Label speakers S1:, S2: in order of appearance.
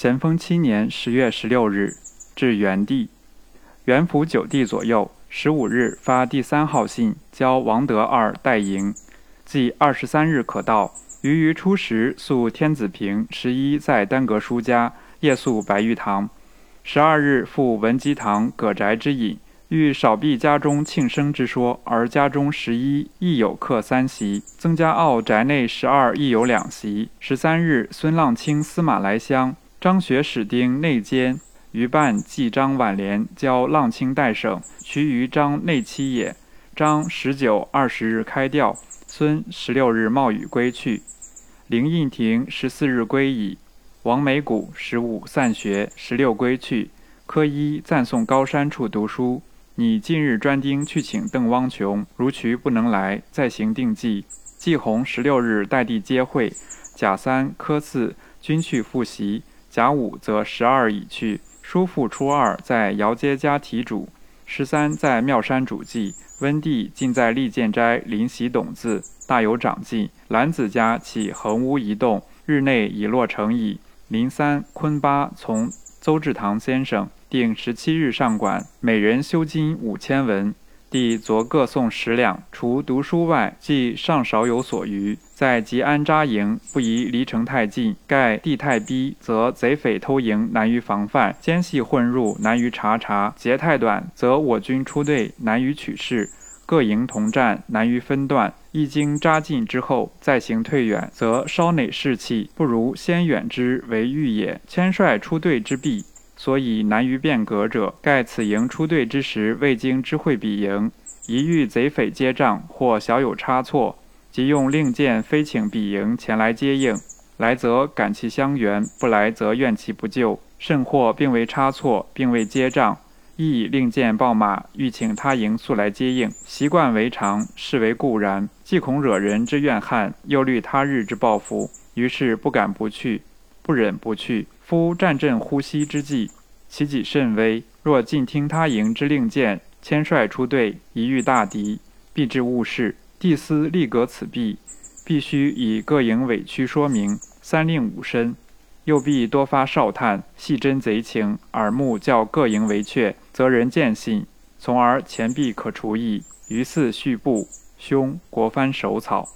S1: 咸丰七年十月十六日，至元帝。元符九帝左右，十五日发第三号信，交王德二代营，即二十三日可到。余于初时宿天子坪，十一在丹阁书家，夜宿白玉堂。十二日赴文基堂葛宅之饮，欲少避家中庆生之说，而家中十一亦有客三席，曾家坳宅内十二亦有两席。十三日孙浪卿司马来乡，张学史丁内监，余办记张挽联，交浪卿代省，其余张内戚也。张十九、二十日开钓，孙十六日冒雨归去。林印亭十四日归矣。王美谷十五散学，十六归去。科一暂送高山处读书。拟近日专丁去请邓汪琼，如渠不能来，再行定计。季红十六日代地接会。贾三、科四均去复习。甲午则十二已去。叔父初二在姚街家题主。十三在妙山主祭。温帝尽在利剑斋临习董字。大有长进。兰子家起横屋一栋，日内已落成矣。林三、坤八从邹志堂先生，定十七日上馆，每人修金五千文。帝昨各送十两，除读书外，既尚少有所余。在吉安扎营，不宜离城太近。盖地太逼，则贼匪偷营难于防范；奸细混入难于查察。节太短，则我军出队难于取势。各营同战，难于分段。一经扎进之后，再行退远，则稍馁士气，不如先远之为欲也。千帅出队之弊，所以难于变革者，盖此营出队之时，未经知会彼营，一遇贼匪接仗，或小有差错，即用令箭飞请彼营前来接应。来则感其相援，不来则怨其不救。甚或并未差错，并未接仗。亦令箭报马，欲请他营速来接应。习惯为常，视为固然。既恐惹人之怨恨，又虑他日之报复，于是不敢不去，不忍不去。夫战阵呼吸之际，其己甚危。若尽听他营之令箭，牵率出队，一遇大敌，必致误事。帝司立革此弊，必须以各营委屈说明，三令五申。又必多发哨探，细侦贼情，耳目较各营为确，则人见信，从而钱币可除矣。于四序部，兄国藩手草。